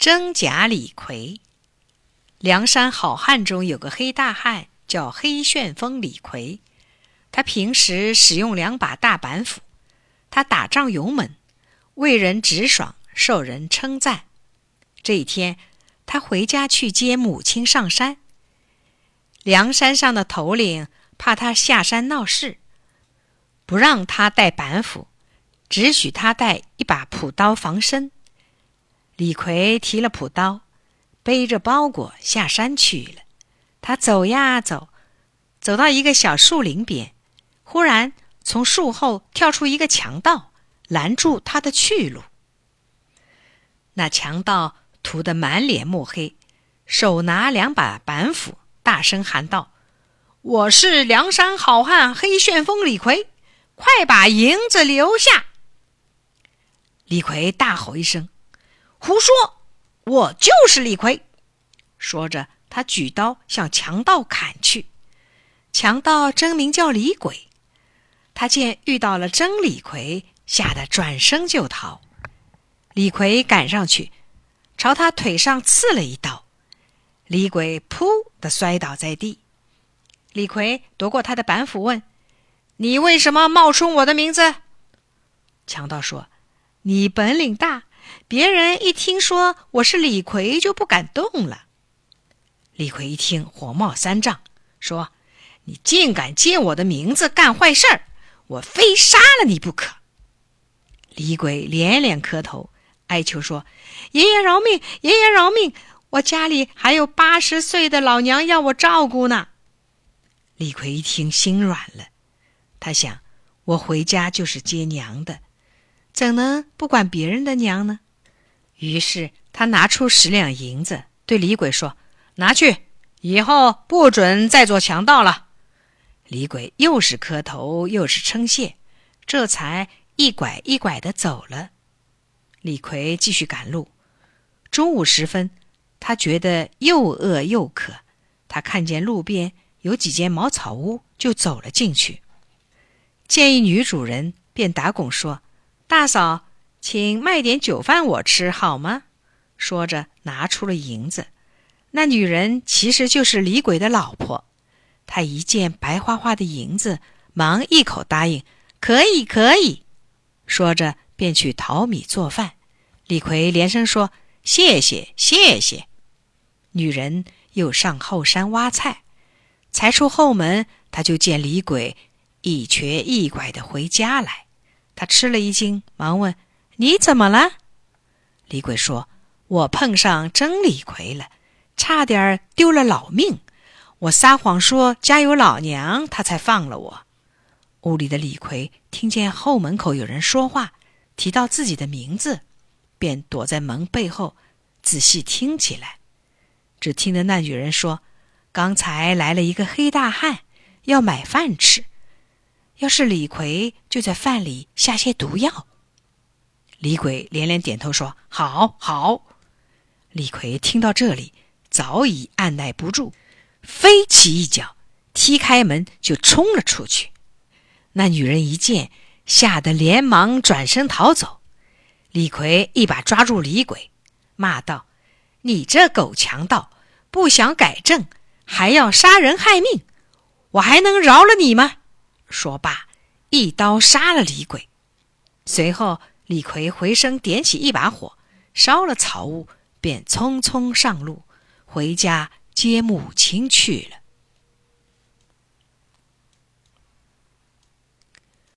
真假李逵。梁山好汉中有个黑大汉，叫黑旋风李逵。他平时使用两把大板斧，他打仗勇猛，为人直爽，受人称赞。这一天，他回家去接母亲上山。梁山上的头领怕他下山闹事，不让他带板斧，只许他带一把朴刀防身。李逵提了朴刀。背着包裹下山去了。他走呀走，走到一个小树林边，忽然从树后跳出一个强盗，拦住他的去路。那强盗涂得满脸墨黑，手拿两把板斧，大声喊道：“我是梁山好汉黑旋风李逵，快把银子留下！”李逵大吼一声：“胡说！”我就是李逵，说着，他举刀向强盗砍去。强盗真名叫李鬼，他见遇到了真李逵，吓得转身就逃。李逵赶上去，朝他腿上刺了一刀，李鬼噗的摔倒在地。李逵夺过他的板斧，问：“你为什么冒充我的名字？”强盗说：“你本领大。”别人一听说我是李逵，就不敢动了。李逵一听，火冒三丈，说：“你竟敢借我的名字干坏事儿，我非杀了你不可！”李鬼连连磕头，哀求说：“爷爷饶命，爷爷饶命！我家里还有八十岁的老娘要我照顾呢。”李逵一听，心软了，他想：“我回家就是接娘的。”怎能不管别人的娘呢？于是他拿出十两银子，对李鬼说：“拿去，以后不准再做强盗了。”李鬼又是磕头又是称谢，这才一拐一拐的走了。李逵继续赶路。中午时分，他觉得又饿又渴，他看见路边有几间茅草屋，就走了进去。见一女主人，便打拱说。大嫂，请卖点酒饭我吃好吗？说着，拿出了银子。那女人其实就是李鬼的老婆。她一见白花花的银子，忙一口答应：“可以，可以。”说着，便去淘米做饭。李逵连声说：“谢谢，谢谢。”女人又上后山挖菜，才出后门，他就见李鬼一瘸一拐的回家来。他吃了一惊，忙问：“你怎么了？”李鬼说：“我碰上真李逵了，差点丢了老命。我撒谎说家有老娘，他才放了我。”屋里的李逵听见后门口有人说话，提到自己的名字，便躲在门背后仔细听起来。只听得那女人说：“刚才来了一个黑大汉，要买饭吃。”要是李逵就在饭里下些毒药。李鬼连连点头说：“好，好。”李逵听到这里，早已按耐不住，飞起一脚，踢开门就冲了出去。那女人一见，吓得连忙转身逃走。李逵一把抓住李鬼，骂道：“你这狗强盗，不想改正，还要杀人害命，我还能饶了你吗？”说罢，一刀杀了李鬼。随后，李逵回身点起一把火，烧了草屋，便匆匆上路回家接母亲去了。